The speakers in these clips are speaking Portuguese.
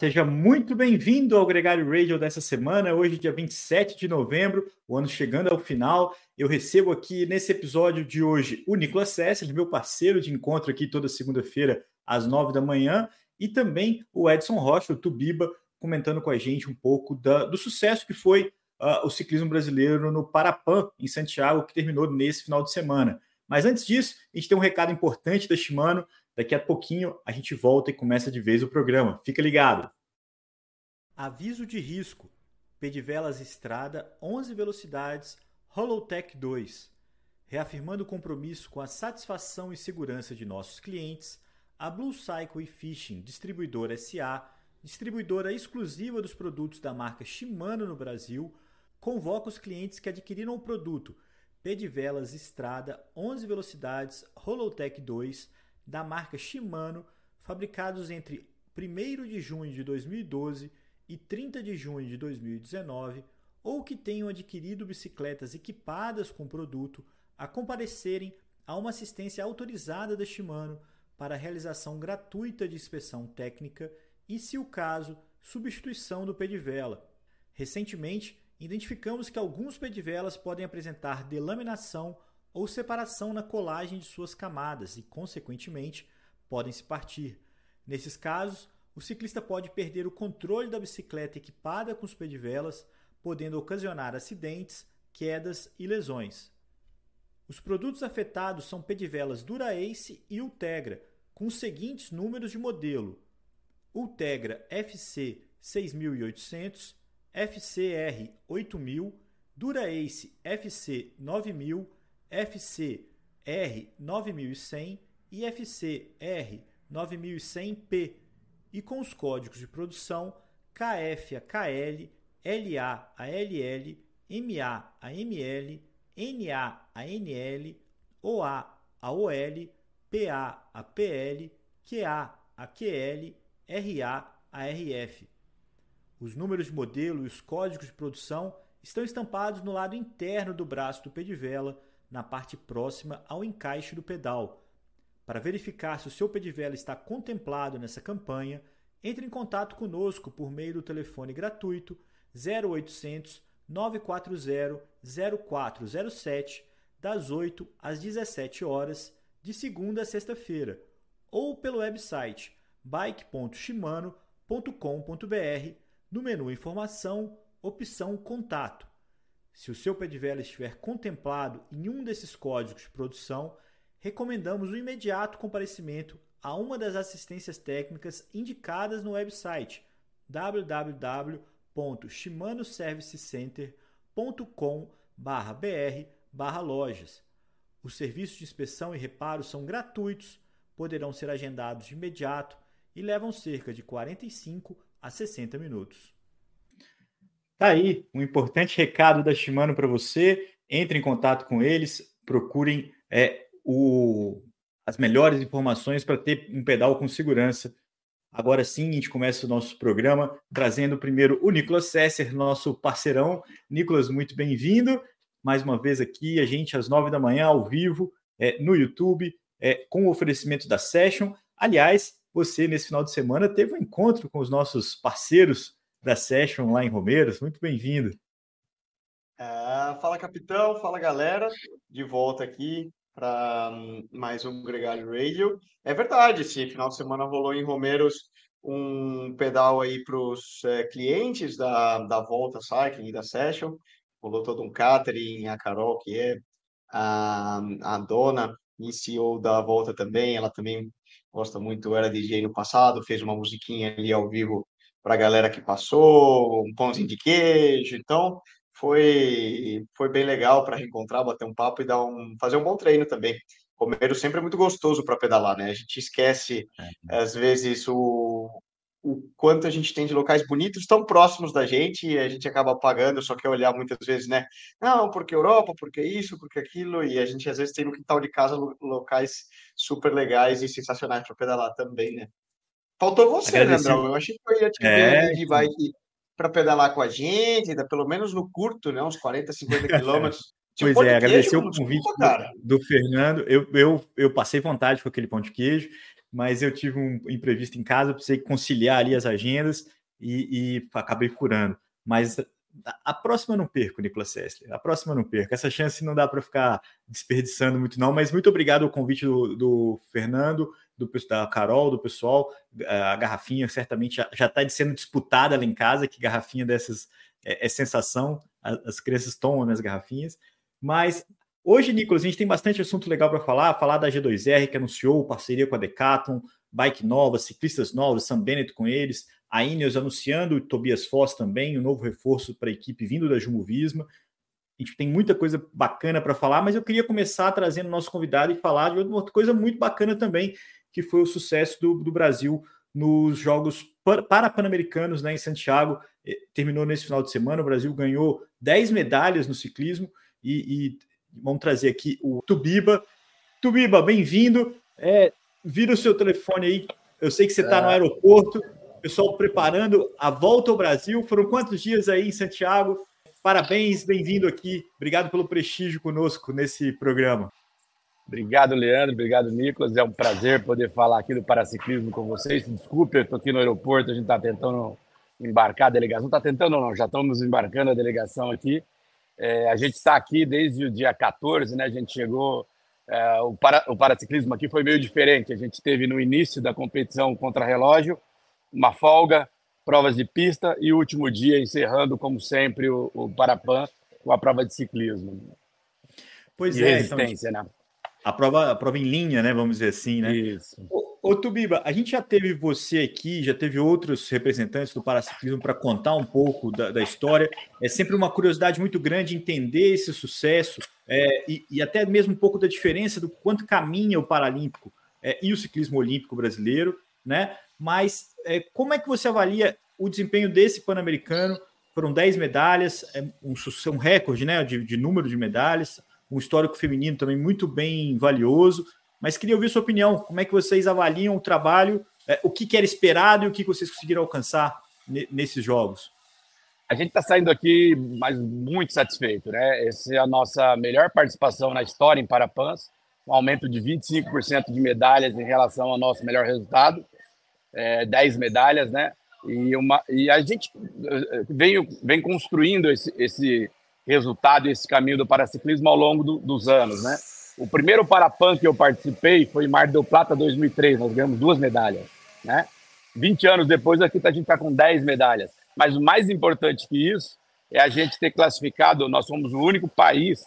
Seja muito bem-vindo ao Gregário Radio dessa semana. Hoje, dia 27 de novembro, o ano chegando ao final. Eu recebo aqui nesse episódio de hoje o Nicolas Sessler, meu parceiro de encontro aqui toda segunda-feira às nove da manhã, e também o Edson Rocha, o Tubiba, comentando com a gente um pouco da, do sucesso que foi uh, o ciclismo brasileiro no Parapan, em Santiago, que terminou nesse final de semana. Mas antes disso, a gente tem um recado importante da Shimano. Daqui a pouquinho a gente volta e começa de vez o programa. Fica ligado. Aviso de risco. Pedivelas Estrada 11 velocidades Holotech 2. Reafirmando o compromisso com a satisfação e segurança de nossos clientes, a Blue Cycle e Fishing Distribuidora SA, distribuidora exclusiva dos produtos da marca Shimano no Brasil, convoca os clientes que adquiriram o produto Pedivelas Estrada 11 velocidades Holotech 2 da marca Shimano, fabricados entre 1 de junho de 2012 e 30 de junho de 2019, ou que tenham adquirido bicicletas equipadas com o produto, a comparecerem a uma assistência autorizada da Shimano para realização gratuita de inspeção técnica e, se o caso, substituição do pedivela. Recentemente, identificamos que alguns pedivelas podem apresentar delaminação ou separação na colagem de suas camadas e, consequentemente, podem se partir. Nesses casos, o ciclista pode perder o controle da bicicleta equipada com os pedivelas, podendo ocasionar acidentes, quedas e lesões. Os produtos afetados são pedivelas Dura-Ace e Ultegra, com os seguintes números de modelo: Ultegra FC 6800, FCR 8000, Dura-Ace FC 9000, FCR 9100 e FCR 9100P, e com os códigos de produção KF a KL, LA a LL, MA a ML, NA a NL, OA a OL, PA a PL, QA a QL, RA a RF. Os números de modelo e os códigos de produção estão estampados no lado interno do braço do pedivela, na parte próxima ao encaixe do pedal. Para verificar se o seu pedivela está contemplado nessa campanha, entre em contato conosco por meio do telefone gratuito 0800 940 0407 das 8 às 17 horas de segunda a sexta-feira ou pelo website bike.shimano.com.br no menu Informação, opção Contato. Se o seu pedivela estiver contemplado em um desses códigos de produção, recomendamos o imediato comparecimento a uma das assistências técnicas indicadas no website www.shimanoservicecenter.com/br/lojas. Os serviços de inspeção e reparo são gratuitos, poderão ser agendados de imediato e levam cerca de 45 a 60 minutos. Tá aí um importante recado da Shimano para você. Entre em contato com eles, procurem é, o, as melhores informações para ter um pedal com segurança. Agora sim, a gente começa o nosso programa trazendo primeiro o Nicolas Sesser, nosso parceirão. Nicolas, muito bem-vindo. Mais uma vez aqui, a gente às nove da manhã, ao vivo, é, no YouTube, é, com o oferecimento da Session. Aliás, você, nesse final de semana, teve um encontro com os nossos parceiros da Session lá em Romeiros. Muito bem-vindo. É, fala, capitão. Fala, galera. De volta aqui para hum, mais um Gregário Radio. É verdade, esse final de semana rolou em Romeiros um pedal aí para os é, clientes da, da Volta Cycling e da Session. Rolou todo um catering, a Carol, que é a, a dona e CEO da Volta também, ela também gosta muito, era DJ no passado, fez uma musiquinha ali ao vivo para a galera que passou, um pãozinho de queijo, então foi foi bem legal para reencontrar, bater um papo e dar um fazer um bom treino também. Comer sempre é muito gostoso para pedalar, né? A gente esquece é. às vezes o, o quanto a gente tem de locais bonitos tão próximos da gente e a gente acaba pagando, só quer olhar muitas vezes, né? Não, porque Europa, porque isso, porque aquilo, e a gente às vezes tem no quintal de casa locais super legais e sensacionais para pedalar também, né? Faltou você, né, André? Eu achei que eu ia te é, de bike para pedalar com a gente, pelo menos no curto, né? Uns 40, 50 quilômetros. Pois é, agradecer o convite do, do, Fernando. Eu, eu, eu passei vontade com aquele pão de queijo. mas eu tive um imprevisto em casa, precisei conciliar ali as agendas e, e acabei furando. Mas a próxima não perco, Nicolas Sessler. A próxima não perco. Essa chance não dá para ficar desperdiçando muito, não. Mas muito obrigado ao convite do, do Fernando, do, da Carol, do pessoal. A garrafinha certamente já está sendo disputada lá em casa, que garrafinha dessas é, é sensação. As, crianças tomam minhas garrafinhas. Mas hoje, Nicolas, a gente tem bastante assunto legal para falar. Falar da G2R, que anunciou parceria com a Decathlon, bike nova, ciclistas novos, Sam Bennett com eles a Ineos anunciando o Tobias Foss também, o um novo reforço para a equipe vindo da Jumbo Visma. A gente tem muita coisa bacana para falar, mas eu queria começar trazendo o nosso convidado e falar de outra coisa muito bacana também, que foi o sucesso do, do Brasil nos Jogos Para-Pan-Americanos né, em Santiago. Terminou nesse final de semana, o Brasil ganhou 10 medalhas no ciclismo e, e vamos trazer aqui o Tubiba. Tubiba, bem-vindo. É, vira o seu telefone aí. Eu sei que você está no é. aeroporto, pessoal preparando a volta ao Brasil. Foram quantos dias aí em Santiago? Parabéns, bem-vindo aqui. Obrigado pelo prestígio conosco nesse programa. Obrigado, Leandro. Obrigado, Nicolas. É um prazer poder falar aqui do paraciclismo com vocês. Desculpe, eu estou aqui no aeroporto, a gente está tentando embarcar a delegação. Está tentando não, já estamos embarcando a delegação aqui. É, a gente está aqui desde o dia 14, né? A gente chegou. É, o, para, o paraciclismo aqui foi meio diferente. A gente teve no início da competição contra relógio uma folga, provas de pista e o último dia encerrando, como sempre, o, o Parapan com a prova de ciclismo. Pois e é, resistência, então, né? A prova, a prova em linha, né? Vamos dizer assim, né? Isso. Ô, ô Tubiba, a gente já teve você aqui, já teve outros representantes do paraciclismo para contar um pouco da, da, história. É sempre uma curiosidade muito grande entender esse sucesso é, e, e, até mesmo um pouco da diferença do quanto caminha o Paralímpico é, e o ciclismo olímpico brasileiro, né? Mas é, como é que você avalia o desempenho desse Pan-Americano? Foram 10 medalhas, é um, um recorde né, de, de número de medalhas, um histórico feminino também muito bem valioso. Mas queria ouvir sua opinião. Como é que vocês avaliam o trabalho? É, o que, que, era esperado e o que vocês conseguiram alcançar nesses jogos? A gente está saindo aqui mas muito satisfeito, né? Essa é a nossa melhor participação na história em Parapans, um aumento de 25% de medalhas em relação ao nosso melhor resultado é, 10 medalhas, né? E, uma, e a gente eh, vem, vem construindo esse, esse resultado, esse caminho do paraciclismo ao longo do, dos anos, né? O primeiro Parapan que eu participei foi em Mar del Plata 2003, nós ganhamos duas medalhas, né? 20 anos depois, aqui a gente está com 10 medalhas. Mas o mais importante que isso é a gente ter classificado, nós somos o único país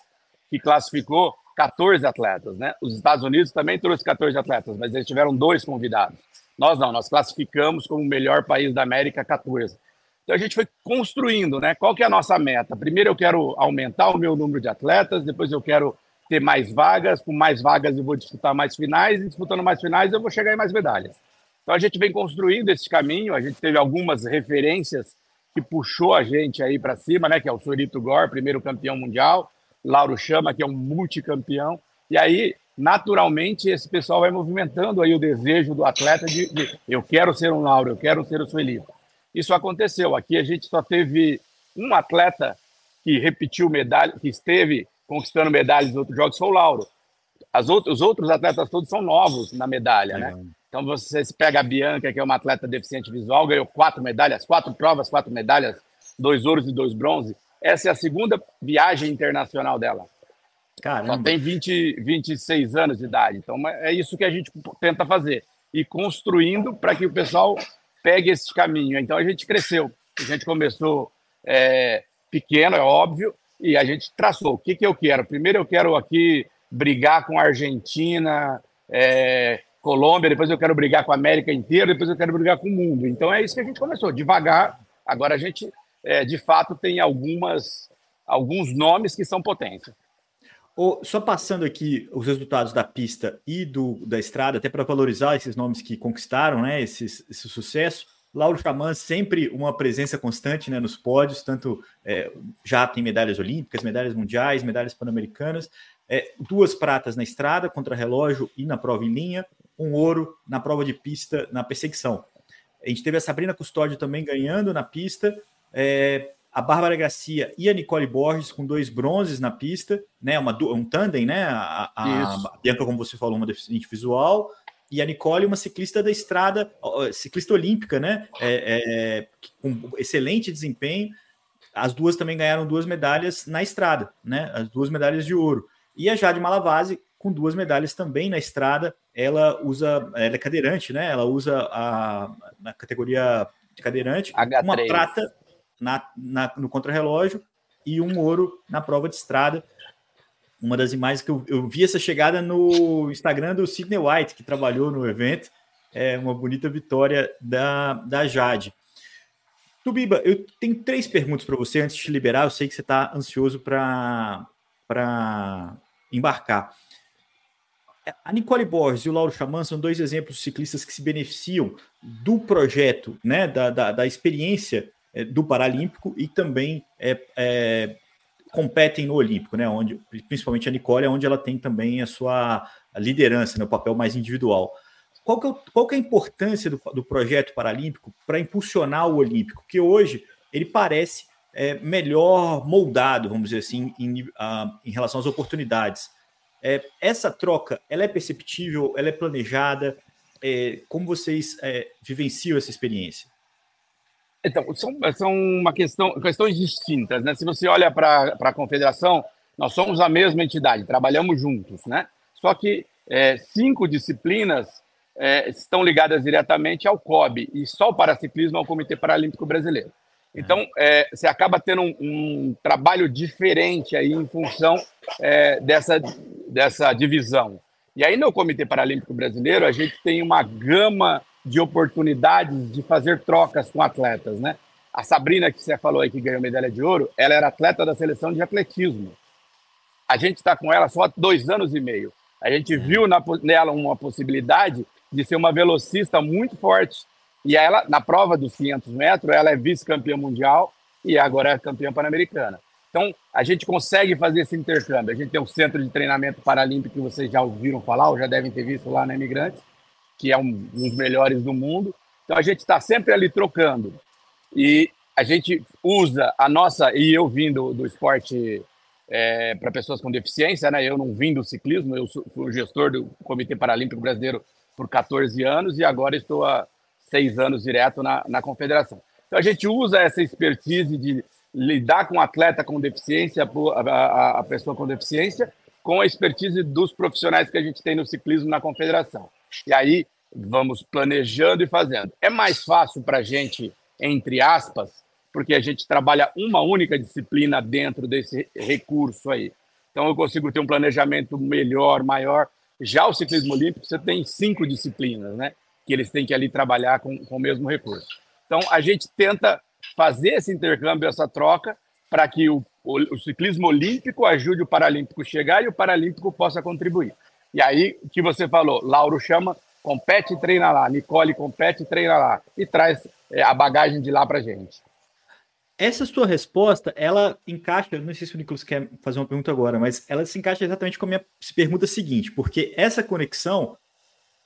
que classificou 14 atletas, né? Os Estados Unidos também trouxe 14 atletas, mas eles tiveram dois convidados. Nós não, nós classificamos como o melhor país da América 14. Então a gente foi construindo, né? Qual que é a nossa meta? Primeiro eu quero aumentar o meu número de atletas, depois eu quero ter mais vagas, com mais vagas eu vou disputar mais finais, e disputando mais finais eu vou chegar em mais medalhas. Então a gente vem construindo esse caminho, a gente teve algumas referências que puxou a gente aí para cima, né? Que é o Sorito Gore, primeiro campeão mundial, Lauro Chama, que é um multicampeão, e aí naturalmente esse pessoal vai movimentando aí o desejo do atleta de, de eu quero ser um Lauro, eu quero ser o Sueli. Isso aconteceu. Aqui a gente só teve um atleta que repetiu medalha, que esteve conquistando medalhas em outros jogos, foi o Lauro. As outros, os outros atletas todos são novos na medalha, né? Então você pega a Bianca, que é uma atleta deficiente visual, ganhou quatro medalhas, quatro provas, quatro medalhas, dois ouros e dois bronze. Essa é a segunda viagem internacional dela. Caramba. Só tem 20, 26 anos de idade. Então é isso que a gente tenta fazer. E construindo para que o pessoal pegue esse caminho. Então a gente cresceu. A gente começou é, pequeno, é óbvio, e a gente traçou. O que, que eu quero? Primeiro eu quero aqui brigar com a Argentina, é, Colômbia, depois eu quero brigar com a América inteira, depois eu quero brigar com o mundo. Então é isso que a gente começou, devagar. Agora a gente, é, de fato, tem algumas, alguns nomes que são potência só passando aqui os resultados da pista e do, da estrada, até para valorizar esses nomes que conquistaram né, esse, sucesso. Lauro Xamã sempre uma presença constante né, nos pódios, tanto é, já tem medalhas olímpicas, medalhas mundiais, medalhas pan-americanas, é, duas pratas na estrada contra relógio e na prova em linha, um ouro na prova de pista na perseguição. A gente teve a Sabrina Custódio também ganhando na pista, é, a Bárbara Garcia e a Nicole Borges com dois bronzes na pista, né? Uma, um tandem, né? A, a, a Bianca, como você falou, uma deficiente visual, e a Nicole, uma ciclista da estrada, ciclista olímpica, né? É, é, com excelente desempenho. As duas também ganharam duas medalhas na estrada, né? As duas medalhas de ouro. E a Jade Malavase, com duas medalhas também na estrada, ela usa, ela é cadeirante, né? Ela usa a, na categoria de cadeirante H3. uma prata na, na, no contrarrelógio e um ouro na prova de estrada. Uma das imagens que eu, eu vi essa chegada no Instagram do Sidney White, que trabalhou no evento. É uma bonita vitória da, da Jade. Tubiba, eu tenho três perguntas para você antes de te liberar. Eu sei que você está ansioso para embarcar. A Nicole Borges e o Lauro Chaman são dois exemplos de ciclistas que se beneficiam do projeto, né, da, da, da experiência do Paralímpico e também é, é, competem no Olímpico, né, onde, principalmente a Nicole, é onde ela tem também a sua liderança, né, o papel mais individual. Qual que é, qual que é a importância do, do projeto paralímpico para impulsionar o Olímpico? Que hoje ele parece é, melhor moldado, vamos dizer assim, em, uh, em relação às oportunidades. É, essa troca, ela é perceptível, ela é planejada? É, como vocês é, vivenciam essa experiência? Então, são, são uma questão, questões distintas, né? Se você olha para a confederação, nós somos a mesma entidade, trabalhamos juntos, né? Só que é, cinco disciplinas é, estão ligadas diretamente ao COB e só o paraciclismo ao Comitê Paralímpico Brasileiro. Então, é, você acaba tendo um, um, trabalho diferente aí em função é, dessa, dessa divisão. E aí, no Comitê Paralímpico Brasileiro, a gente tem uma gama de oportunidades de fazer trocas com atletas, né? A Sabrina, que você falou aí que ganhou medalha de ouro, ela era atleta da seleção de atletismo. A gente está com ela só há dois anos e meio. A gente viu na, nela uma possibilidade de ser uma velocista muito forte. E ela, na prova dos 500 metros, ela é vice-campeã mundial e agora é campeã pan-americana. Então, a gente consegue fazer esse intercâmbio. A gente tem um centro de treinamento paralímpico que vocês já ouviram falar, ou já devem ter visto lá na Imigrantes, que é um dos melhores do mundo. Então, a gente está sempre ali trocando. E a gente usa a nossa, e eu vim do, do esporte é, para pessoas com deficiência, né? eu não vim do ciclismo, eu sou, fui gestor do Comitê Paralímpico Brasileiro por 14 anos e agora estou há seis anos direto na, na confederação. Então a gente usa essa expertise de lidar com o atleta com deficiência, a, a pessoa com deficiência, com a expertise dos profissionais que a gente tem no ciclismo na confederação. E aí vamos planejando e fazendo. É mais fácil para a gente, entre aspas, porque a gente trabalha uma única disciplina dentro desse recurso aí. Então eu consigo ter um planejamento melhor, maior, já o ciclismo olímpico, você tem cinco disciplinas, né? Que eles têm que ali trabalhar com, com o mesmo recurso. Então, a gente tenta fazer esse intercâmbio, essa troca, para que o, o, o, ciclismo olímpico ajude o paralímpico a chegar e o paralímpico possa contribuir. E aí, o que você falou, Lauro chama, compete e treina lá, Nicole compete e treina lá, e traz é, a bagagem de lá para gente. Essa sua resposta, ela encaixa, não sei se o Nicolas quer fazer uma pergunta agora, mas ela se encaixa exatamente com a minha pergunta seguinte, porque essa conexão,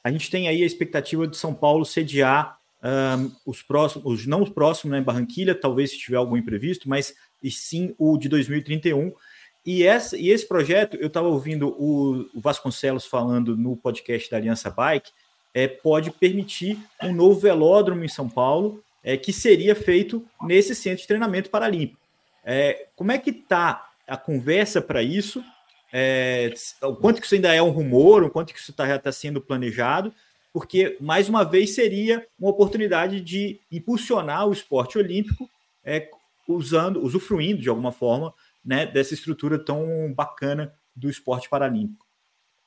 a gente tem aí a expectativa de São Paulo sediar um, os próximos, os, não os próximos, né, em Barranquilha, talvez se tiver algum imprevisto, mas e sim o de 2031. E, essa, e esse projeto, eu estava ouvindo o, Vasconcelos falando no podcast da Aliança Bike, é, pode permitir um novo velódromo em São Paulo, é, que seria feito nesse centro de treinamento paralímpico. É, como é que está a conversa para isso? É, o quanto que isso ainda é um rumor, o quanto que isso está tá sendo planejado? Porque, mais uma vez, seria uma oportunidade de impulsionar o esporte olímpico é, usando, usufruindo de alguma forma né, dessa estrutura tão bacana do esporte paralímpico.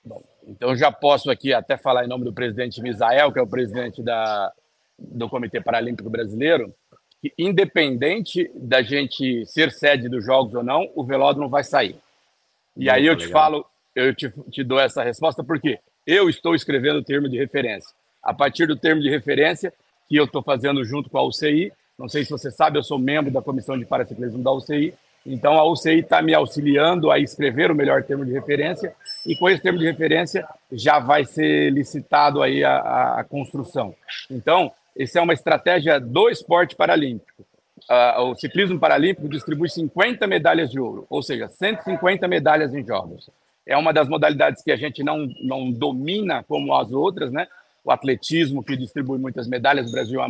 Bom, então já posso aqui até falar em nome do presidente Misael, que é o presidente da, do Comitê Paralímpico Brasileiro, que independente da gente ser sede dos Jogos ou não, o velódromo vai sair. E Muito aí eu legal. te falo, eu te, te dou essa resposta porque eu estou escrevendo o termo de referência. A partir do termo de referência que eu estou fazendo junto com a UCI, não sei se você sabe, eu sou membro da comissão de paraciclismo da UCI, então a UCI está me auxiliando a escrever o melhor termo de referência e com esse termo de referência já vai ser licitado aí a, a, a construção. Então, essa é uma estratégia do esporte paralímpico. Uh, o ciclismo paralímpico distribui 50 medalhas de ouro, ou seja, 150 medalhas em jogos. É uma das modalidades que a gente não, não domina como as outras, né? o atletismo, que distribui muitas medalhas. O Brasil é a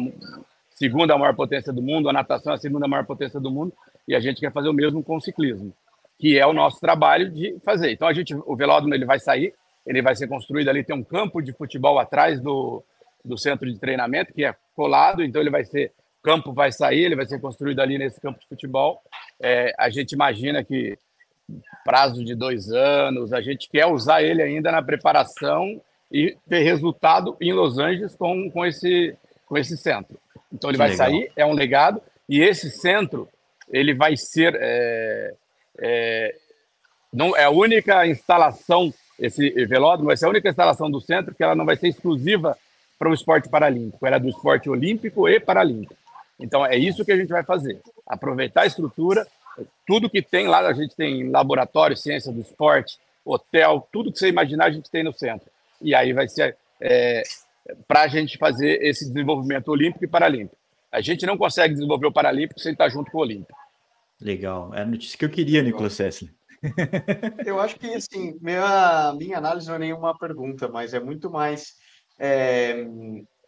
segunda maior potência do mundo, a natação é a segunda maior potência do mundo, e a gente quer fazer o mesmo com o ciclismo, que é o nosso trabalho de fazer. Então, a gente, o velódromo ele vai sair, ele vai ser construído ali, tem um campo de futebol atrás do, do centro de treinamento, que é colado, então ele vai ser, o campo vai sair, ele vai ser construído ali nesse campo de futebol. É, a gente imagina que prazo de dois anos, a gente quer usar ele ainda na preparação e ter resultado em Los Angeles com, com, esse, com esse centro. Então ele que vai legal. sair, é um legado, e esse centro ele vai ser é, é, não é a única instalação esse velódromo vai ser a única instalação do centro que ela não vai ser exclusiva para o esporte paralímpico, ela é do esporte olímpico e paralímpico. Então é isso que a gente vai fazer, aproveitar a estrutura, tudo que tem lá, a gente tem laboratório, ciência do esporte, hotel, tudo que você imaginar a gente tem no centro. E aí vai ser é, para a gente fazer esse desenvolvimento olímpico e paralímpico. A gente não consegue desenvolver o paralímpico sem estar junto com o olímpico. Legal, é a notícia que eu queria, Nicolas Sessler. Eu acho que assim, minha, minha análise não é nenhuma pergunta, mas é muito mais é,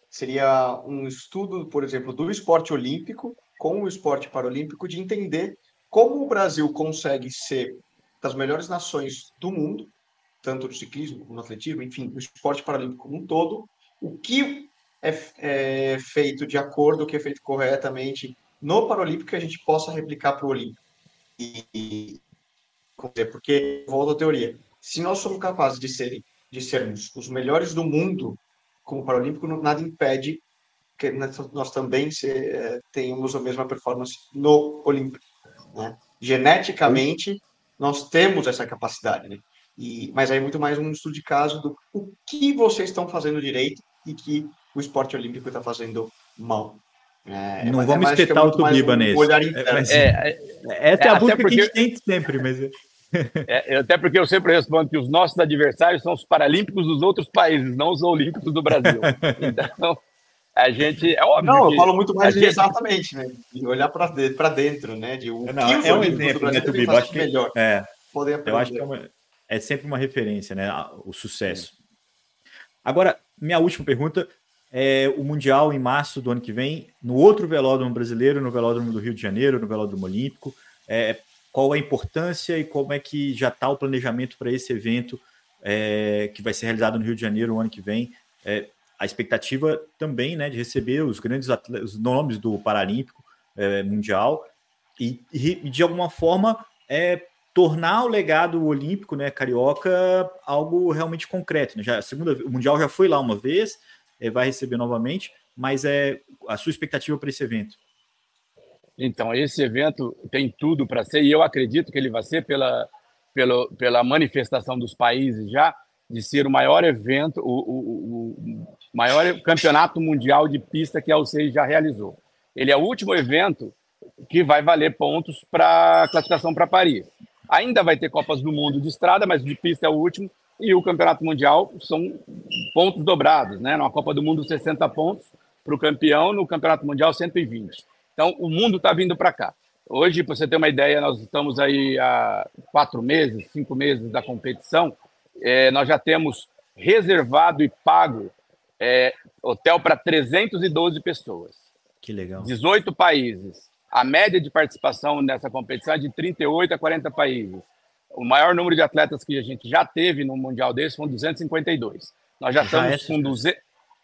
seria um estudo, por exemplo, do esporte olímpico com o esporte paralímpico, de entender como o Brasil consegue ser das melhores nações do mundo, tanto no ciclismo como no atletismo, enfim, no esporte paralímpico como um todo, o que é, é feito de acordo, que é feito corretamente no Paralímpico que a gente possa replicar para o Olímpico. E, porque, volta à teoria, se nós somos capazes de, ser, de sermos os melhores do mundo como Paralímpico, nada impede que nós também se, é, tenhamos a mesma performance no Olímpico. Né? Geneticamente, nós temos essa capacidade, né? E, mas aí é muito mais um estudo de caso do o que vocês estão fazendo direito e que o esporte olímpico está fazendo mal. É, não vamos é espetar o Tubiba um nesse. Olhar é, é, essa é, a busca porque... que a gente tem sempre, mas... É, até porque eu sempre respondo que os nossos adversários são os paralímpicos dos outros países, não os olímpicos do Brasil. Então, a gente. É óbvio. Não, eu falo muito mais de gente... exatamente, né? De olhar para dentro, dentro, né? De o não, é um exemplo, né, Tubiba? Acho que melhor. É, eu acho que é, uma, é sempre uma referência, né? O sucesso. Agora, minha última pergunta é, o Mundial em março do ano que vem, no outro velódromo brasileiro, no velódromo do Rio de Janeiro, no velódromo olímpico. É, qual a importância e como é que já está o planejamento para esse evento é, que vai ser realizado no Rio de Janeiro no ano que vem? É, a expectativa também né, de receber os grandes atletas, os nomes do Paralímpico é, Mundial e, e, de alguma forma é, tornar o legado olímpico né, carioca algo realmente concreto. Né? Já, a segunda, o Mundial já foi lá uma vez, é, vai receber novamente, mas é a sua expectativa para esse evento? Então, esse evento tem tudo para ser, e eu acredito que ele vai ser pela, pela, pela manifestação dos países já, de ser o maior evento, o, o, o maior campeonato mundial de pista que a UCI já realizou. Ele é o último evento que vai valer pontos para classificação para Paris. Ainda vai ter Copas do Mundo de estrada, mas de pista é o último e o Campeonato Mundial são pontos dobrados, né? Na Copa do Mundo, 60 pontos para o campeão, no Campeonato Mundial, 120. Então, o mundo está vindo para cá. Hoje, para você ter uma ideia, nós estamos aí há quatro meses, cinco meses da competição. É, nós já temos reservado e pago é, hotel para 312 pessoas. Que legal. 18 países. A média de participação nessa competição é de 38 a 40 países. O maior número de atletas que a gente já teve no Mundial desse foram 252. Nós já, já estamos é com 200.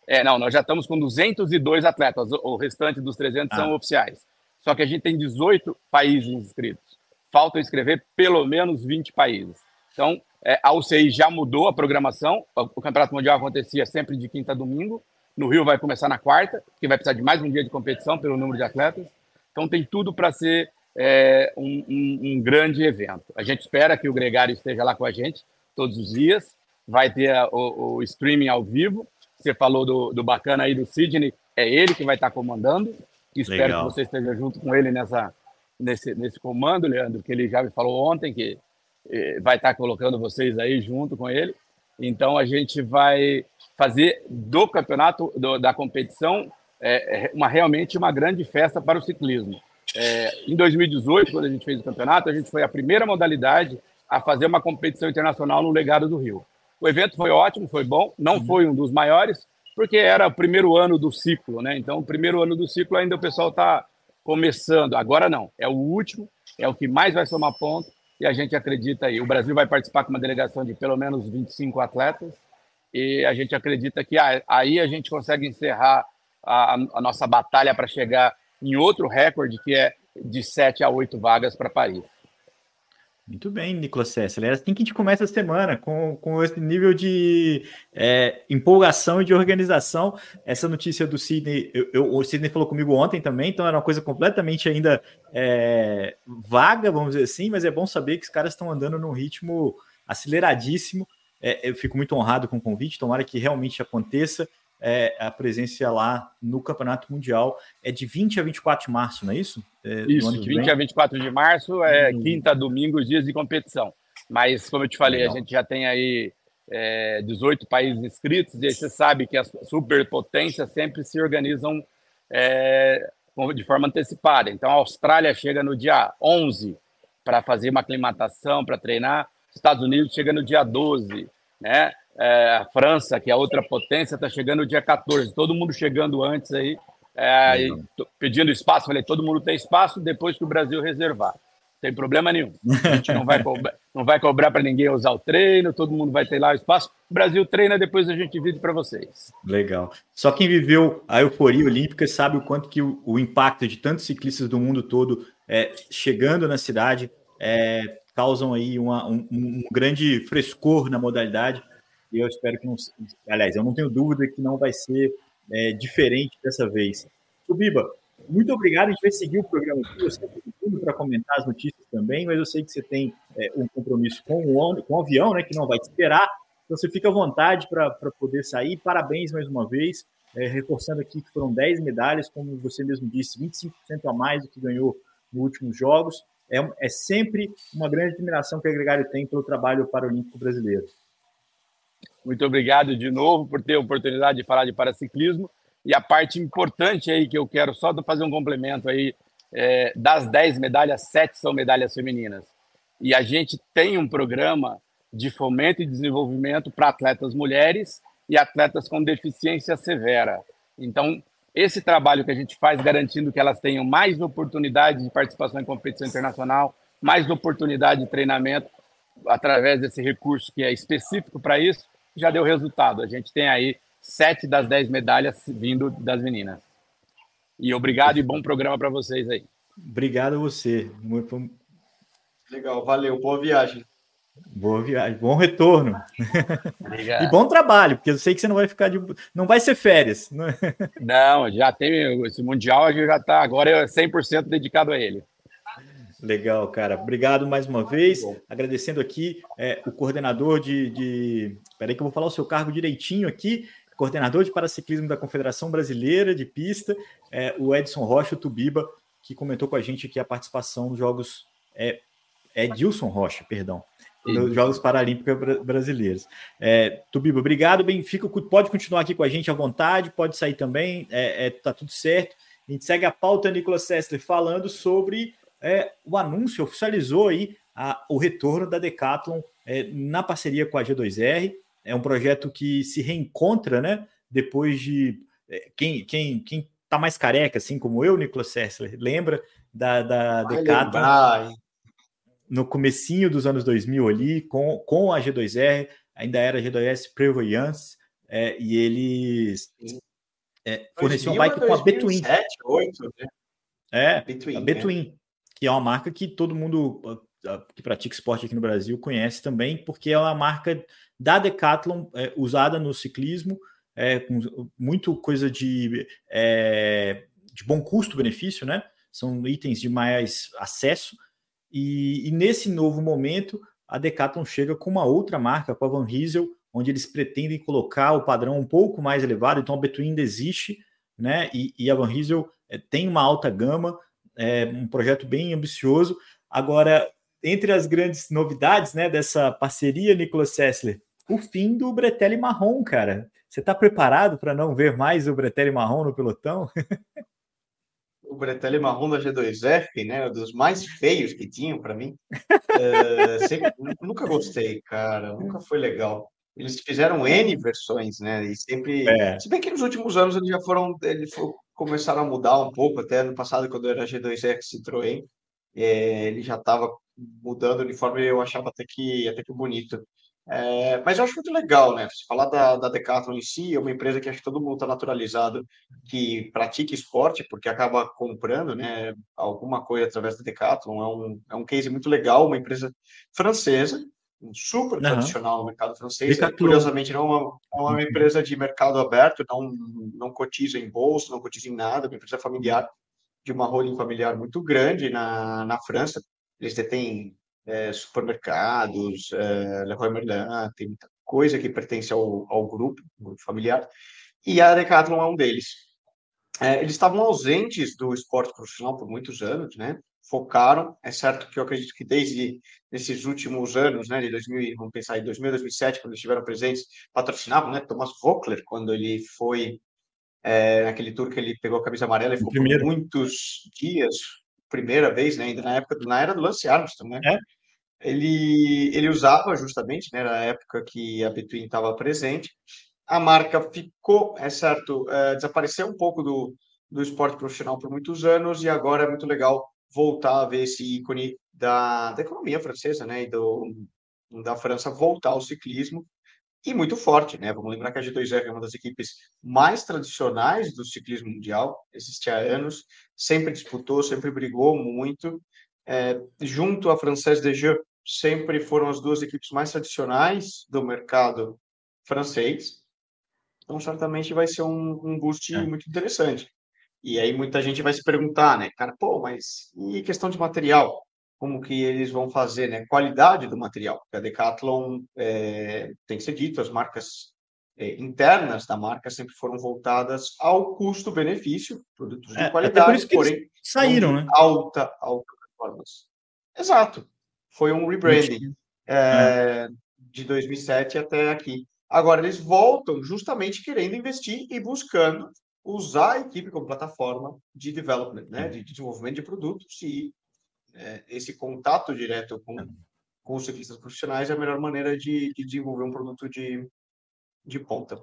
É, não, nós já estamos com 202 atletas. O restante dos 300 ah. são oficiais. Só que a gente tem 18 países inscritos. Falta inscrever pelo menos 20 países. Então, é, a UCI já mudou a programação. O Campeonato Mundial acontecia sempre de quinta a domingo. No Rio vai começar na quarta, que vai precisar de mais um dia de competição pelo número de atletas. Então, tem tudo para ser é, um, um, um, grande evento. A gente espera que o Gregário esteja lá com a gente todos os dias. Vai ter a, o, o, streaming ao vivo. Você falou do, do bacana aí do Sidney, é ele que vai estar comandando. Espero Legal. que você esteja junto com ele nessa, nesse, nesse comando, Leandro, que ele já me falou ontem que eh, vai estar colocando vocês aí junto com ele. Então a gente vai fazer do campeonato, do, da competição, é, uma realmente uma grande festa para o ciclismo. É, em 2018, quando a gente fez o campeonato, a gente foi a primeira modalidade a fazer uma competição internacional no Legado do Rio. O evento foi ótimo, foi bom, não uhum. foi um dos maiores, porque era o primeiro ano do ciclo, né? Então, o primeiro ano do ciclo ainda o pessoal está começando. Agora não, é o último, é o que mais vai somar ponto e a gente acredita aí. O Brasil vai participar com uma delegação de pelo menos 25 atletas e a gente acredita que aí a gente consegue encerrar a, a nossa batalha para chegar em outro recorde que é de 7 a 8 vagas para Paris. Muito bem, Nicolas Sessler. É assim que a gente começa a semana, com, com esse nível de é, empolgação e de organização. Essa notícia do Sidney, eu, eu, o Sidney falou comigo ontem também, então era uma coisa completamente ainda é, vaga, vamos dizer assim, mas é bom saber que os caras estão andando num ritmo aceleradíssimo. É, eu fico muito honrado com o convite, tomara que realmente aconteça é, a presença lá no Campeonato Mundial. É de 20 a 24 de março, não é isso? É, isso, 20 a 24 de março é hum. quinta, domingo, os dias de competição. Mas, como eu te falei, Legal. a gente já tem aí é, 18 países inscritos, e você sabe que as superpotências sempre se organizam é, de forma antecipada. Então, a Austrália chega no dia 11 para fazer uma aclimatação, para treinar. Estados Unidos chega no dia 12, né? É, a França, que é outra potência, está chegando no dia 14. Todo mundo chegando antes aí, é, pedindo espaço. Falei, todo mundo tem espaço depois que o Brasil reservar. Não tem problema nenhum. A gente não vai cobrar, não vai cobrar para ninguém usar o treino, todo mundo vai ter lá o espaço. O Brasil treina, depois a gente vive para vocês. Legal. Só quem viveu a euforia olímpica sabe o quanto que o, o impacto de tantos ciclistas do mundo todo é, chegando na cidade é, causam aí uma, um, um grande frescor na modalidade e eu espero que não. Aliás, eu não tenho dúvida que não vai ser é, diferente dessa vez. Biba, muito obrigado. A gente vai seguir o programa aqui. Sei que tudo para comentar as notícias também, mas eu sei que você tem é, um compromisso com o, com o avião, né, que não vai te esperar. Então você fica à vontade para poder sair. Parabéns mais uma vez. É, reforçando aqui que foram 10 medalhas, como você mesmo disse, 25% a mais do que ganhou nos últimos Jogos. É, é sempre uma grande admiração que a Gregário tem pelo trabalho paralímpico brasileiro. Muito obrigado de novo por ter a oportunidade de falar de paraciclismo. E a parte importante aí que eu quero só fazer um complemento aí, é, das 10 medalhas, 7 são medalhas femininas. E a gente tem um programa de fomento e desenvolvimento para atletas mulheres e atletas com deficiência severa. Então, esse trabalho que a gente faz garantindo que elas tenham mais oportunidade de participação em competição internacional, mais oportunidade de treinamento através desse recurso que é específico para isso, já deu resultado. A gente tem aí sete das dez medalhas vindo das meninas. E obrigado e bom programa para vocês aí. Obrigado a você. Legal, valeu. Boa viagem. Boa viagem, bom retorno. Obrigado. E bom trabalho, porque eu sei que você não vai ficar de. Não vai ser férias. Não, não já tem. Esse Mundial a gente já está agora é 100% dedicado a ele. Legal, cara. Obrigado mais uma vez. Agradecendo aqui é, o coordenador de, de. Peraí, que eu vou falar o seu cargo direitinho aqui. Coordenador de paraciclismo da Confederação Brasileira de Pista, é, o Edson Rocha o Tubiba, que comentou com a gente aqui a participação nos Jogos. É, é Dilson Rocha, perdão. Nos Jogos Paralímpicos Brasileiros. É, Tubiba, obrigado. Bem, fica, pode continuar aqui com a gente à vontade, pode sair também, é, é, tá tudo certo. A gente segue a pauta, Nicolas Sessler, falando sobre é, o anúncio oficializou aí a, o retorno da Decathlon é, na parceria com a G2R. É um projeto que se reencontra, né? Depois de é, quem quem quem tá mais careca, assim como eu, Nicolas Sessler, lembra da, da Decathlon lembrar, no comecinho dos anos 2000 ali com, com a G2R, ainda era a G2S Prevoyance, é, e eles é, forneciam uma bike com a Between. 2007, 2008, né? É, Between, a Between. Né? Que é uma marca que todo mundo que pratica esporte aqui no Brasil conhece também, porque é uma marca da Decathlon é, usada no ciclismo, é, com muito coisa de, é, de bom custo-benefício, né? São itens de mais acesso. E, e, nesse novo momento, a Decathlon chega com uma outra marca, com a Van Riesel, onde eles pretendem colocar o padrão um pouco mais elevado. Então, a Between ainda existe, né? E, e a Van Riesel é, tem uma alta gama, é um projeto bem ambicioso. Agora, entre as grandes novidades né, dessa parceria, Nicolas Sessler, o fim do Bretelli Marrom, cara. Você está preparado para não ver mais o Bretelli Marrom no pelotão? o Bretelli Marrom da G2F, né, dos mais feios que tinham para mim. É, sempre, nunca gostei, cara, nunca foi legal. eles fizeram N versões, né? E sempre. É. Se bem que nos últimos anos eles já foram. Eles começaram a mudar um pouco, até no passado, quando era G2R Citroën, é, ele já estava mudando o uniforme eu achava até que, até que bonito. É, mas eu acho muito legal, né? Falar da, da Decathlon em si, é uma empresa que acho que todo mundo está naturalizado que pratica esporte, porque acaba comprando né, alguma coisa através da Decathlon. É um, é um case muito legal, uma empresa francesa, super tradicional no mercado francês. Decathlon. Curiosamente, não é uma, é uma empresa de mercado aberto, não, não cotiza em bolsa, não cotiza em nada, é uma empresa familiar, de uma holding familiar muito grande na, na França. Eles detêm é, supermercados, é, Leroy Merlin, tem muita coisa que pertence ao, ao grupo, grupo familiar, e a Decathlon é um deles. É, eles estavam ausentes do esporte profissional por muitos anos, né? Focaram, é certo que eu acredito que desde esses últimos anos, né, de 2000, vamos pensar em 2000, 2007, quando estiveram presentes, patrocinavam, né? Thomas Vockler, quando ele foi é, naquele tour que ele pegou a camisa amarela e ficou por muitos dias, primeira vez, né? Ainda na época, na era do Lance Armstrong, né? É? ele, ele usava justamente, né, na época que a Between estava presente. A marca ficou, é certo, é, desapareceu um pouco do, do esporte profissional por muitos anos e agora é muito legal voltar a ver esse ícone da, da economia francesa, né, e do, da França voltar ao ciclismo e muito forte, né? Vamos lembrar que a G2R é uma das equipes mais tradicionais do ciclismo mundial, existe há anos, sempre disputou, sempre brigou muito, é, junto à Française des Jeux, sempre foram as duas equipes mais tradicionais do mercado francês. Então, certamente vai ser um, um boost é. muito interessante. E aí muita gente vai se perguntar, né, cara, pô, mas e questão de material? Como que eles vão fazer, né? Qualidade do material. Porque a Decathlon, é, tem que ser dito, as marcas é, internas da marca sempre foram voltadas ao custo-benefício, produtos de é, qualidade, porém saíram, né? Alta, alta performance. Exato. Foi um rebranding é, de 2007 até aqui. Agora eles voltam justamente querendo investir e buscando usar a equipe como plataforma de development, né, de desenvolvimento de produtos e é, esse contato direto com, com os ciclistas profissionais é a melhor maneira de, de desenvolver um produto de, de ponta.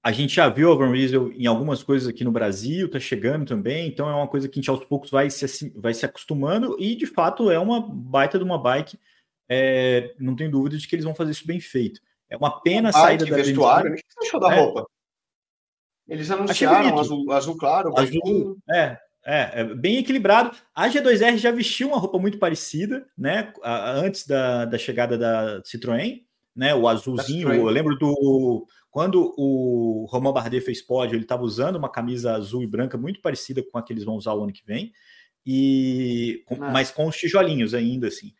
A gente já viu o Van Riesel em algumas coisas aqui no Brasil, está chegando também, então é uma coisa que a gente aos poucos vai se, vai se acostumando e de fato é uma baita de uma bike. É, não tenho dúvida de que eles vão fazer isso bem feito. É uma pena a saída da vestuário. O que você achou da é. roupa? Eles anunciaram azul, azul claro, azul, é, é, é, bem equilibrado. A G2R já vestiu uma roupa muito parecida, né? Antes da, da chegada da Citroën, né? O azulzinho. Eu lembro do quando o Romain Bardet fez pódio, ele estava usando uma camisa azul e branca muito parecida com a que eles vão usar o ano que vem, e com, ah. mas com os tijolinhos ainda assim.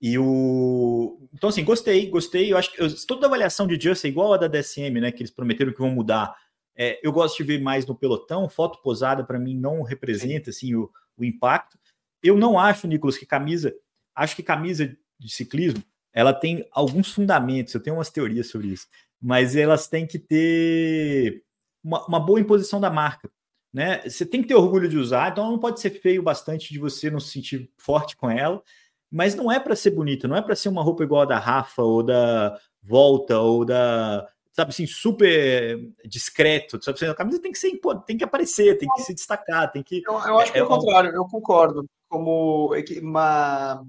E o então assim, gostei, gostei. Eu acho que eu, toda a avaliação de Just é igual a da DSM, né? Que eles prometeram que vão mudar. É, eu gosto de ver mais no pelotão. Foto posada para mim não representa assim o, o impacto. Eu não acho, Nicolas, que camisa. Acho que camisa de ciclismo ela tem alguns fundamentos. Eu tenho umas teorias sobre isso mas elas têm que ter uma, uma, boa imposição da marca. Né? Você tem que ter orgulho de usar, então não pode ser feio bastante de você não se sentir forte com ela, mas não é para ser bonita, não é para ser uma roupa igual a da Rafa ou da Volta ou da sabe assim, super discreto, sabe? Assim, a camisa tem que ser tem que aparecer, tem que se destacar, tem que. Eu, eu acho que é, é o contrário, eu concordo. Como uma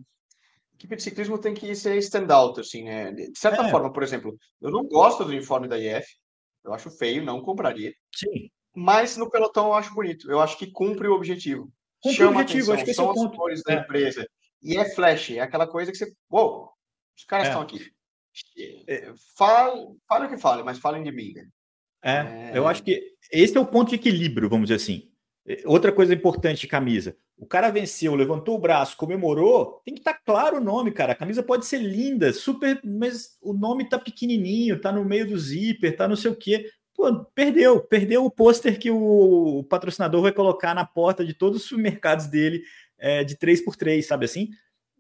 equipe de ciclismo tem que ser standout, assim, né? De certa é. forma, por exemplo, eu não gosto do uniforme da IF, eu acho feio, não compraria. Sim. Mas no pelotão eu acho bonito, eu acho que cumpre o objetivo. Cumpre Chama o objetivo, atenção, acho que são é as cores da é. empresa. E é flash, é aquela coisa que você. Uou, os caras estão é. aqui. É, fale, fale o que fale, mas falem de mim. Né? É, eu acho que esse é o ponto de equilíbrio, vamos dizer assim. Outra coisa importante de camisa. O cara venceu, levantou o braço, comemorou, tem que estar tá claro o nome, cara. A camisa pode ser linda, super, mas o nome tá pequenininho, tá no meio do zíper, tá não sei o quê. Pô, perdeu, perdeu o pôster que o patrocinador vai colocar na porta de todos os supermercados dele é, de 3x3, sabe assim?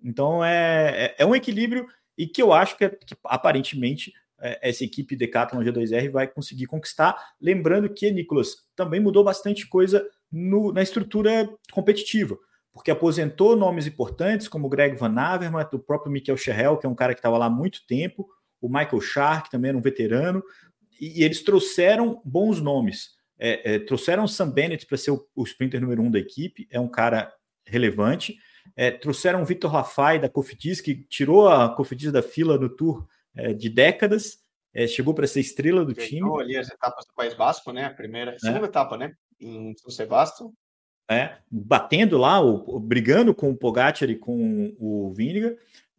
Então é, é, é, um equilíbrio e que eu acho que, é, que aparentemente é, essa equipe Decathlon G2R vai conseguir conquistar. Lembrando que, Nicolas, também mudou bastante coisa no, na estrutura competitiva, porque aposentou nomes importantes como Greg Van Avermaet, o próprio Michael Scherrel, que é um cara que estava lá há muito tempo, o Michael Shark também era um veterano, e, e eles trouxeram bons nomes. É, é, trouxeram o Sam Bennett para ser o, o, sprinter número um da equipe, é um cara relevante. É, trouxeram o Vitor Rafai da Cofidis, que tirou a Cofidis da fila no Tour é, de décadas, é, chegou para ser estrela do time. ali as etapas do País Basco, né? A primeira, a segunda etapa, né? Em São Sebastião. É, batendo lá, o, brigando com o Pogacar e com o Vinegar.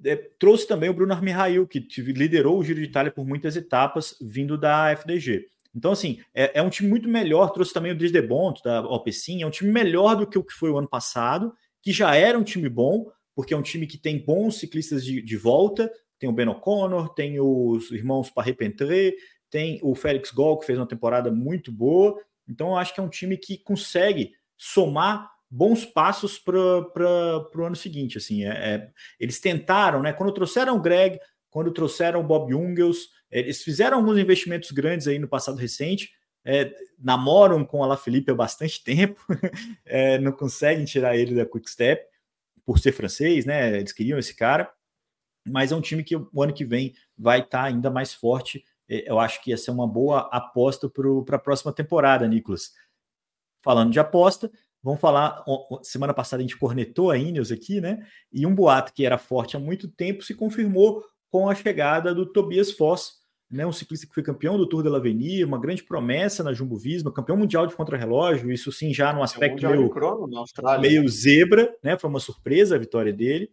É, trouxe também o Bruno Armirail, que liderou o Giro de Itália por muitas etapas, vindo da FDG. Então, assim, é, é um time muito melhor. Trouxe também o Dries de Bont, da Alpecin, é um time melhor do que o que foi o ano passado, que já era um time bom, porque é um time que tem bons ciclistas de, de volta. Tem o Ben O'Connor, tem os irmãos Parrepentré, tem o Félix Gol, que fez uma temporada muito boa. Então, eu acho que é um time que consegue somar bons passos para o ano seguinte. Assim, é, é, eles tentaram, né? Quando trouxeram o Greg, quando trouxeram o Bob Jungels, eles fizeram alguns investimentos grandes aí no passado recente. É, namoram com a La Felipe há bastante tempo, é, não conseguem tirar ele da Quick Step por ser francês, né? Eles queriam esse cara, mas é um time que o ano que vem vai estar tá ainda mais forte. É, eu acho que ia ser uma boa aposta para a próxima temporada, Nicolas. Falando de aposta, Vamos falar, semana passada a gente cornetou a Ineos aqui, né? E um boato que era forte há muito tempo se confirmou com a chegada do Tobias Foss, né? Um ciclista que foi campeão do Tour de l'Avenir, uma grande promessa na Jumbo Visma, campeão mundial de contrarrelógio, isso sim já no aspecto meio, crono, meio zebra, né? Foi uma surpresa a vitória dele,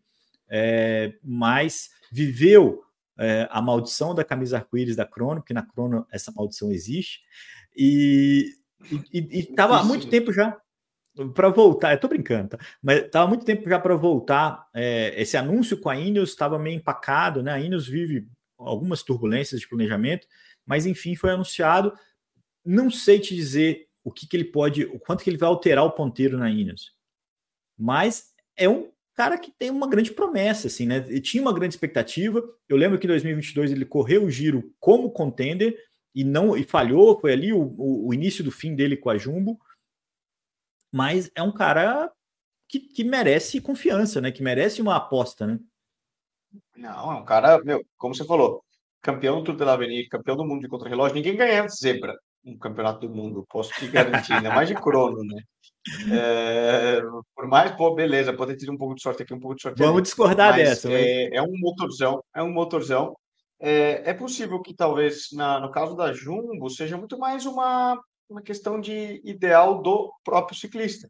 é, mas viveu é, a maldição da camisa arco-íris da Crono, porque na Crono essa maldição existe, e estava há muito tempo já para voltar, eu tô brincando, tá? mas estava muito tempo já para voltar. É, esse anúncio com a Ineos estava meio empacado, né? A Ineos vive algumas turbulências de planejamento, mas enfim, foi anunciado. Não sei te dizer o que, que ele pode, o quanto que ele vai alterar o ponteiro na Ineos, mas é um cara que tem uma grande promessa, assim, né? Ele tinha uma grande expectativa. Eu lembro que em 2022 ele correu o giro como contender e não e falhou. Foi ali o, o, início do fim dele com a Jumbo mas é um cara que, que merece confiança, né? Que merece uma aposta, né? Não, é um cara, meu, como você falou, campeão do Tour de l'Avenir, campeão do mundo de contrarrelógio, ninguém ganha zebra no campeonato do mundo, posso te garantir, ainda mais de crono, né? É, por mais, pô, beleza, pode ter tido um pouco de sorte aqui, um pouco de sorte Vamos ali, discordar dessa. É, é, um motorzão, é um motorzão. É, é possível que talvez na, no caso da Jumbo seja muito mais uma uma questão de ideal do próprio ciclista.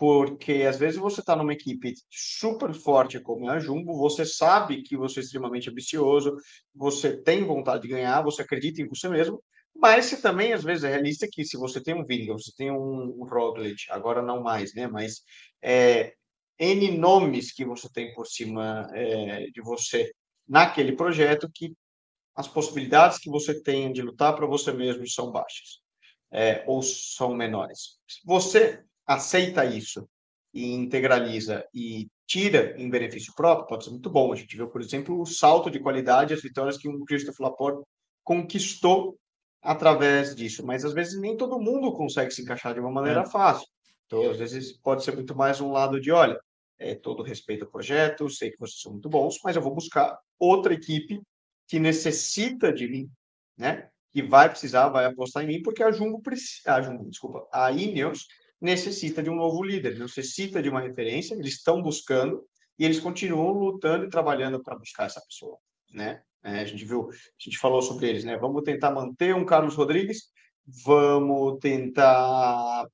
Porque às vezes você está numa equipe super forte como é a Jumbo, você sabe que você é extremamente ambicioso, você tem vontade de ganhar, você acredita em você mesmo, mas você também às vezes é realista que se você tem um Vingegaard, você tem um, um Roglic, agora não mais, né? Mas é, N nomes que você tem por cima é, de você naquele projeto que as possibilidades que você tem de lutar para você mesmo são baixas é, ou são menores. Você aceita isso e integraliza e tira em benefício próprio, pode ser muito bom. A gente viu, por exemplo, o salto de qualidade, as vitórias que o Christopher Laporte conquistou através disso. Mas às vezes nem todo mundo consegue se encaixar de uma maneira é. fácil. Então, às vezes pode ser muito mais um lado de, olha, é, todo respeito ao projeto, sei que vocês são muito bons, mas eu vou buscar outra equipe que necessita de mim, né? que vai precisar, vai apostar em mim, porque a Jumbo, a Jumbo, desculpa, a Ineos necessita de um novo líder, necessita de uma referência, eles estão buscando e eles continuam lutando e trabalhando para buscar essa pessoa, né? É, a gente viu, a gente falou sobre eles, né? Vamos tentar manter um Carlos Rodrigues, vamos tentar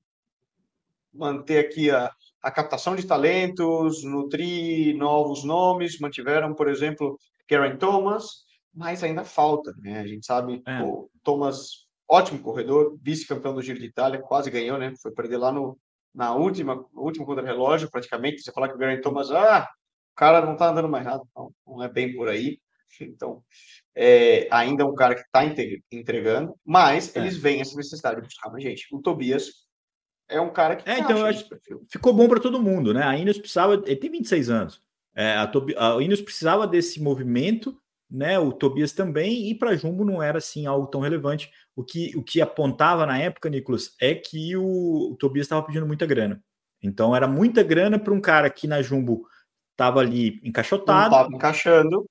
manter aqui a, a captação de talentos, nutrir novos nomes, mantiveram, por exemplo, Karen Thomas, mas ainda falta, né? A gente sabe, é. o Thomas, ótimo corredor, vice-campeão do Giro de Itália, quase ganhou, né? Foi perder lá no, na última, último contra-relógio, praticamente. Você falar que o Geraint Thomas, ah, o cara não tá andando mais nada. Não, não é bem por aí. Então, é, ainda é um cara que está entregando, mas é. eles veem essa necessidade de buscar mais gente. O Tobias é um cara que. É, então eu acho ficou bom para todo mundo, né? A Ineos precisava. Ele tem 26 anos. É, a, Tobi, a Ineos precisava desse movimento né? O Tobias também, e para Jumbo não era assim algo tão relevante. O que, o que apontava na época, Nicolas, é que o, o Tobias estava pedindo muita grana. Então era muita grana para um cara que na Jumbo estava ali encaixotado. Estava encaixando.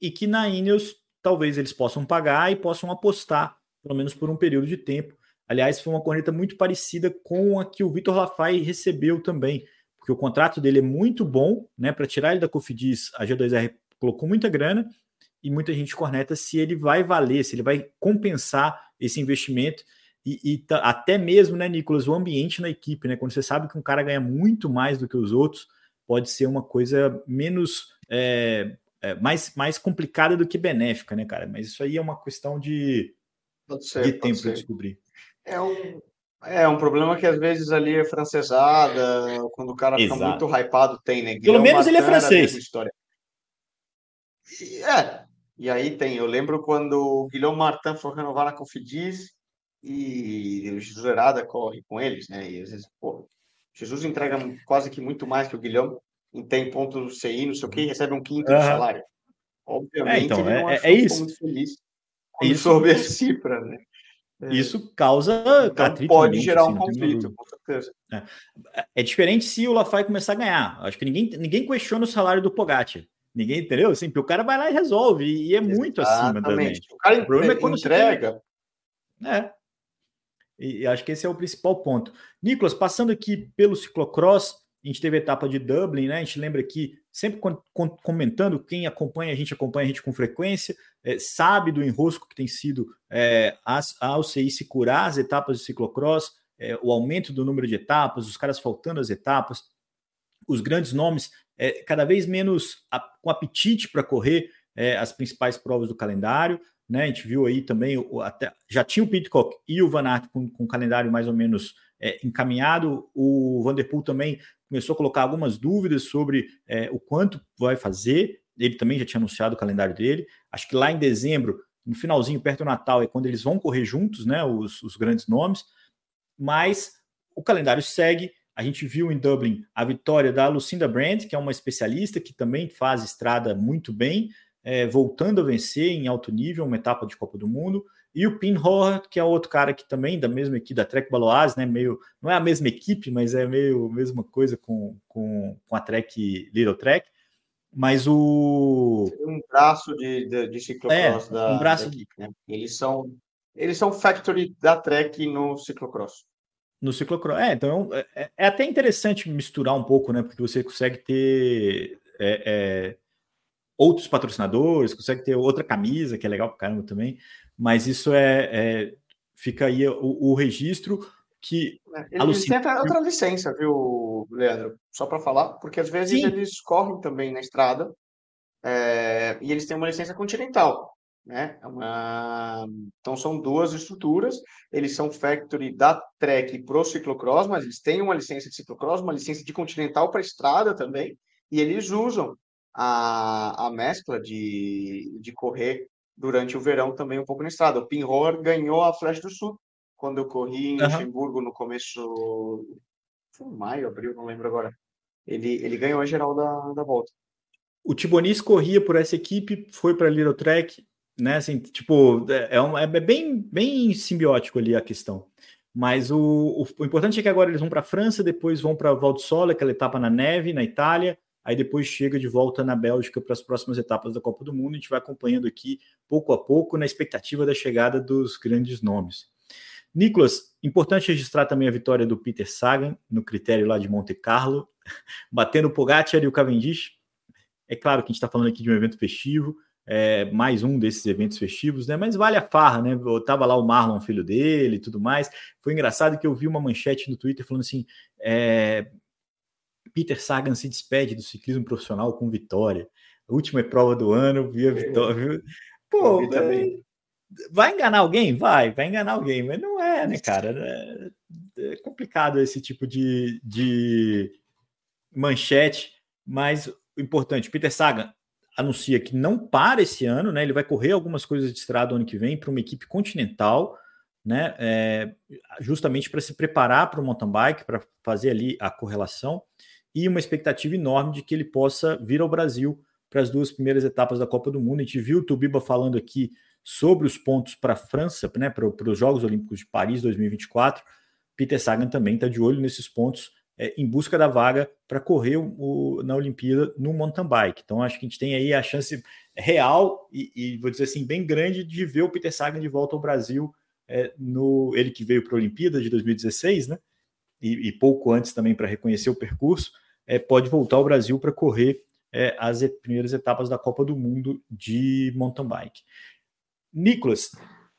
E que na Ineos talvez eles possam pagar e possam apostar, pelo menos por um período de tempo. Aliás, foi uma corneta muito parecida com a que o Vitor Lafay recebeu também, porque o contrato dele é muito bom, né? Para tirar ele da Cofidis, a G2R colocou muita grana e muita gente corneta se ele vai valer, se ele vai compensar esse investimento e, e até mesmo, né, Nicolas, o ambiente na equipe, né? Quando você sabe que um cara ganha muito mais do que os outros, pode ser uma coisa menos é, é, mais, mais complicada do que benéfica, né, cara? Mas isso aí é uma questão de, ser, de tempo para descobrir. É um, é um problema que às vezes ali é francesada, quando o cara Exato. fica muito hypado, tem, né? Pelo menos ele é francês. É, e aí tem, eu lembro quando o Guilherme Martin foi renovar na Cofidis e o Jesus Herada corre com eles, né? E às vezes, pô, Jesus entrega quase que muito mais que o Guilherme, tem ponto CI, não sei o que, recebe um quinto uhum. do salário. Obviamente, é, então, ele não é, é isso. muito feliz quando isso, soube a cifra, né? É. Isso causa então, pode gerar assim, um conflito, com certeza. É. é. diferente se o Lafay começar a ganhar. Acho que ninguém, ninguém questiona o salário do Pogacar. Ninguém entendeu? Assim, porque o cara vai lá e resolve, e é muito Exatamente. acima também. O cara o problema é quando entrega. Tem... É. E acho que esse é o principal ponto. Nicolas, passando aqui pelo ciclocross, a gente teve a etapa de Dublin, né? A gente lembra aqui, sempre comentando, quem acompanha, a gente acompanha a gente com frequência, é, sabe do enrosco que tem sido é, a, a UCI se curar as etapas de ciclocross, é, o aumento do número de etapas, os caras faltando as etapas, os grandes nomes é, cada vez menos a, com apetite para correr é, as principais provas do calendário. Né? A gente viu aí também, o, até, já tinha o Pitcock e o Van Aert com, com um calendário mais ou menos é, encaminhado. O Vanderpool também começou a colocar algumas dúvidas sobre é, o quanto vai fazer. Ele também já tinha anunciado o calendário dele. Acho que lá em dezembro, no finalzinho, perto do Natal, é quando eles vão correr juntos, né? Os, os grandes nomes. Mas o calendário segue. A gente viu em Dublin a vitória da Lucinda Brandt, que é uma especialista que também faz estrada muito bem, é, voltando a vencer em alto nível, uma etapa de Copa do Mundo. E o Pinhor, que é outro cara que também da mesma equipe da Trek Baloise, né? Meio, não é a mesma equipe, mas é meio a mesma coisa com, com, com a Trek Little Trek. Mas o. Um braço de, de, de ciclocross é, da, um braço... da equipe, né? Eles são, eles são factory da Trek no ciclocross. No ciclocross. É, então é, é até interessante misturar um pouco, né? Porque você consegue ter. É, é, outros patrocinadores, consegue ter outra camisa, que é legal para caramba também mas isso é, é fica aí o, o registro que é, eles têm até outra licença, viu, Leandro? Só para falar, porque às vezes Sim. eles correm também na estrada é, e eles têm uma licença continental, né? É uma... Então são duas estruturas. Eles são factory da Trek pro ciclocross, mas eles têm uma licença de ciclocross, uma licença de continental para estrada também, e eles usam a, a mescla de, de correr durante o verão também um pouco na estrada. O Pinhor ganhou a Flash do Sul quando eu corri em uhum. Luxemburgo no começo. Foi maio, abril, não lembro agora. Ele, ele ganhou a geral da, da volta. O Tibonis corria por essa equipe, foi para a Little Trek, né? Assim, tipo, é, um, é bem, bem simbiótico ali a questão. Mas o, o, o importante é que agora eles vão para a França, depois vão para Val di Sole, aquela etapa na neve, na Itália, aí depois chega de volta na Bélgica para as próximas etapas da Copa do Mundo. A gente vai acompanhando aqui pouco a pouco na expectativa da chegada dos grandes nomes. Nicolas, importante registrar também a vitória do Peter Sagan no critério lá de Monte Carlo, batendo o Pogacar e o Cavendish. É claro que a gente está falando aqui de um evento festivo, é, mais um desses eventos festivos, né? Mas vale a farra, né? Eu tava lá o Marlon, filho dele e tudo mais. Foi engraçado que eu vi uma manchete no Twitter falando assim: é, Peter Sagan se despede do ciclismo profissional com vitória. A última prova do ano, via é. vitória. Pô, é, vai enganar alguém? Vai, vai enganar alguém, mas não é, né, cara? É, é complicado esse tipo de, de manchete, mas o importante, Peter Sagan anuncia que não para esse ano, né? Ele vai correr algumas coisas de estrada ano que vem para uma equipe continental, né? É, justamente para se preparar para o mountain bike, para fazer ali a correlação e uma expectativa enorme de que ele possa vir ao Brasil para as duas primeiras etapas da Copa do Mundo. A gente viu o Tubiba falando aqui sobre os pontos para a França, né, para, para os Jogos Olímpicos de Paris 2024. Peter Sagan também está de olho nesses pontos é, em busca da vaga para correr o, o, na Olimpíada no mountain bike. Então, acho que a gente tem aí a chance real e, e vou dizer assim, bem grande de ver o Peter Sagan de volta ao Brasil, é, no ele que veio para a Olimpíada de 2016, né? E, e pouco antes também para reconhecer o percurso, é, pode voltar ao Brasil para correr é, as primeiras etapas da Copa do Mundo de mountain bike. Nicolas,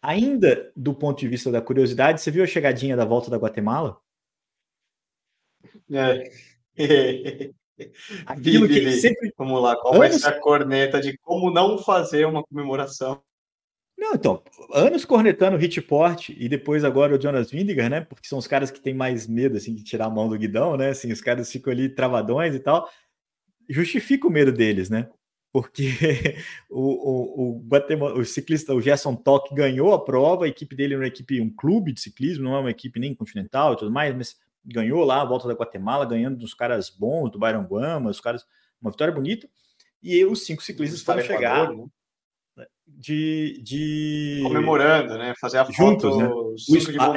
ainda do ponto de vista da curiosidade, você viu a chegadinha da volta da Guatemala? É. Aquilo que sempre. Vamos lá, qual anos... vai ser a corneta de como não fazer uma comemoração? Não, então, anos cornetando o Hitport e depois agora o Jonas Vindigar, né? Porque são os caras que têm mais medo, assim, de tirar a mão do guidão, né? Assim, os caras ficam ali travadões e tal. Justifica o medo deles, né? Porque o, o, o, o ciclista, o Gerson Toque, ganhou a prova, a equipe dele é uma equipe, um clube de ciclismo, não é uma equipe nem continental e tudo mais, mas ganhou lá a volta da Guatemala, ganhando dos caras bons, do Byron Guama, os caras, uma vitória bonita. E os cinco ciclistas foram chegar né? de, de. Comemorando, né? Fazer a juntos, foto né? cinco de mão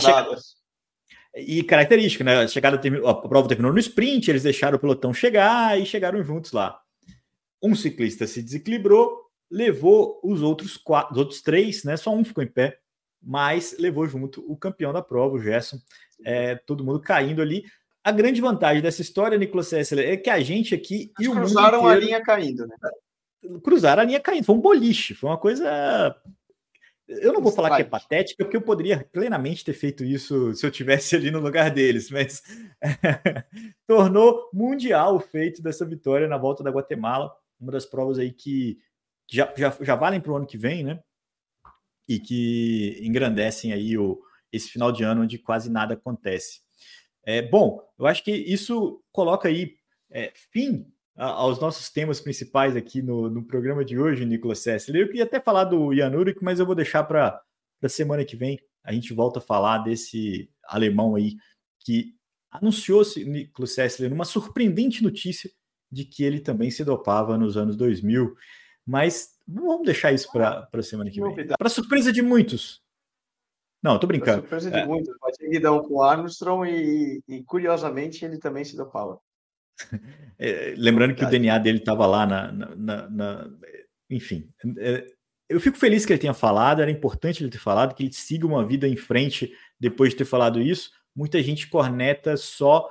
E característica, né? A chegada a prova terminou no sprint, eles deixaram o pelotão chegar e chegaram juntos lá. Um ciclista se desequilibrou, levou os outros quatro, os outros três, né? Só um ficou em pé, mas levou junto o campeão da prova, o Gerson, é, todo mundo caindo ali. A grande vantagem dessa história, Nicolas Sessler, é que a gente aqui Eles e o cruzaram inteiro, a linha caindo, né? Cruzaram a linha caindo, foi um boliche, foi uma coisa. Eu não vou falar que é patética, porque eu poderia plenamente ter feito isso se eu tivesse ali no lugar deles, mas tornou mundial o feito dessa vitória na volta da Guatemala, uma das provas aí que já, já, já valem para o ano que vem, né? E que engrandecem aí o, esse final de ano onde quase nada acontece. É, bom, eu acho que isso coloca aí é, fim aos nossos temas principais aqui no, no programa de hoje, Nicolas Sessler. Eu queria até falar do Jan Urik, mas eu vou deixar para a semana que vem. A gente volta a falar desse alemão aí que anunciou-se, Nicolas Sessler, numa surpreendente notícia de que ele também se dopava nos anos 2000. Mas vamos deixar isso para a semana que vem. Para surpresa de muitos, não, tô brincando. Surpresa de é. muito. Pode ser guidão com Armstrong e, e, curiosamente, ele também se dopava. É, lembrando que o DNA dele estava lá na, na, na, Enfim, é, eu fico feliz que ele tenha falado, era importante ele ter falado, que ele siga uma vida em frente depois de ter falado isso. Muita gente corneta só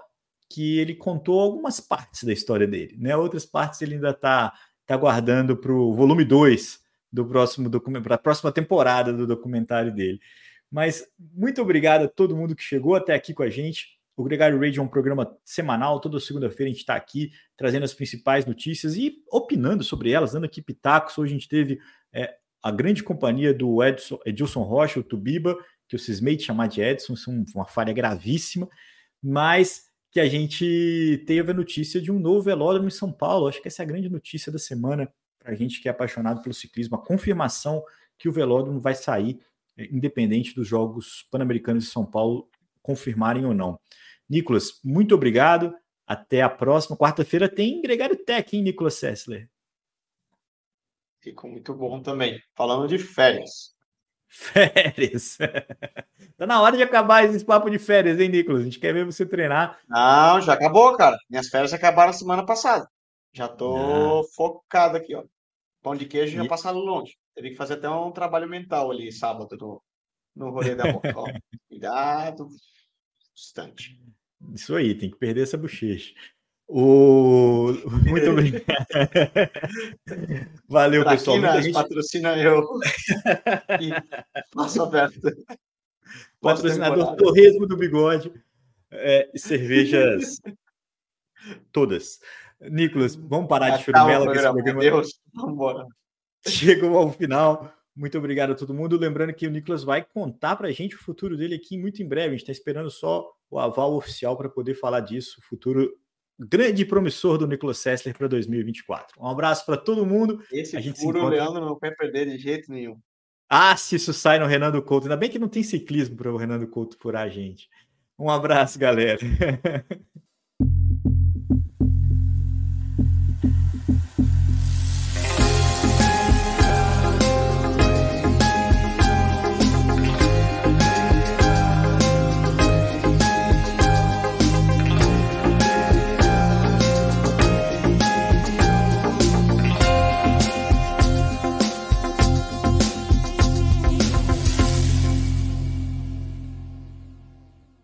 que ele contou algumas partes da história dele, né? Outras partes ele ainda está tá guardando para o volume 2 do próximo para a próxima temporada do documentário dele. Mas muito obrigado a todo mundo que chegou até aqui com a gente. O Gregário Radio é um programa semanal, toda segunda-feira a gente está aqui trazendo as principais notícias e opinando sobre elas, dando aqui pitacos. Hoje a gente teve é, a grande companhia do Edson, Edilson Rocha, o Tubiba, que o cismei de chamar de Edson, isso é uma falha gravíssima, mas que a gente teve a notícia de um novo velódromo em São Paulo. Acho que essa é a grande notícia da semana para a gente que é apaixonado pelo ciclismo, a confirmação que o velódromo vai sair independente dos Jogos Pan-Americanos de São Paulo confirmarem ou não. Nicolas, muito obrigado. Até a próxima. Quarta-feira tem Gregário Tech, hein, Nicolas Sessler? Ficou muito bom também. Falando de férias. Férias. tá na hora de acabar esse papo de férias, hein, Nicolas? A gente quer ver você treinar. Não, já acabou, cara. Minhas férias acabaram semana passada. Já tô ah. focado aqui, ó. Pão de queijo e... já passaram longe. Teve que fazer até um trabalho mental ali sábado no, no rolê da. Ó, cuidado, distante. Isso aí, tem que perder essa bochecha. O... Muito obrigado. Valeu, pra pessoal. Muita gente... patrocina eu. Passo aberto. Patrocinador Torresmo do Bigode. É, cervejas todas. Nicolas, vamos parar de churimela. Programa, Deus, vamos embora. chegou ao final. Muito obrigado a todo mundo. Lembrando que o Nicolas vai contar para a gente o futuro dele aqui muito em breve. A gente está esperando só o aval oficial para poder falar disso. O futuro grande promissor do Nicolas Sessler para 2024. Um abraço para todo mundo. Esse a gente furo encontra... o Leandro não quer perder de jeito nenhum. Ah, se isso sai no Renan Couto. Ainda bem que não tem ciclismo para o Renan Couto furar a gente. Um abraço, galera.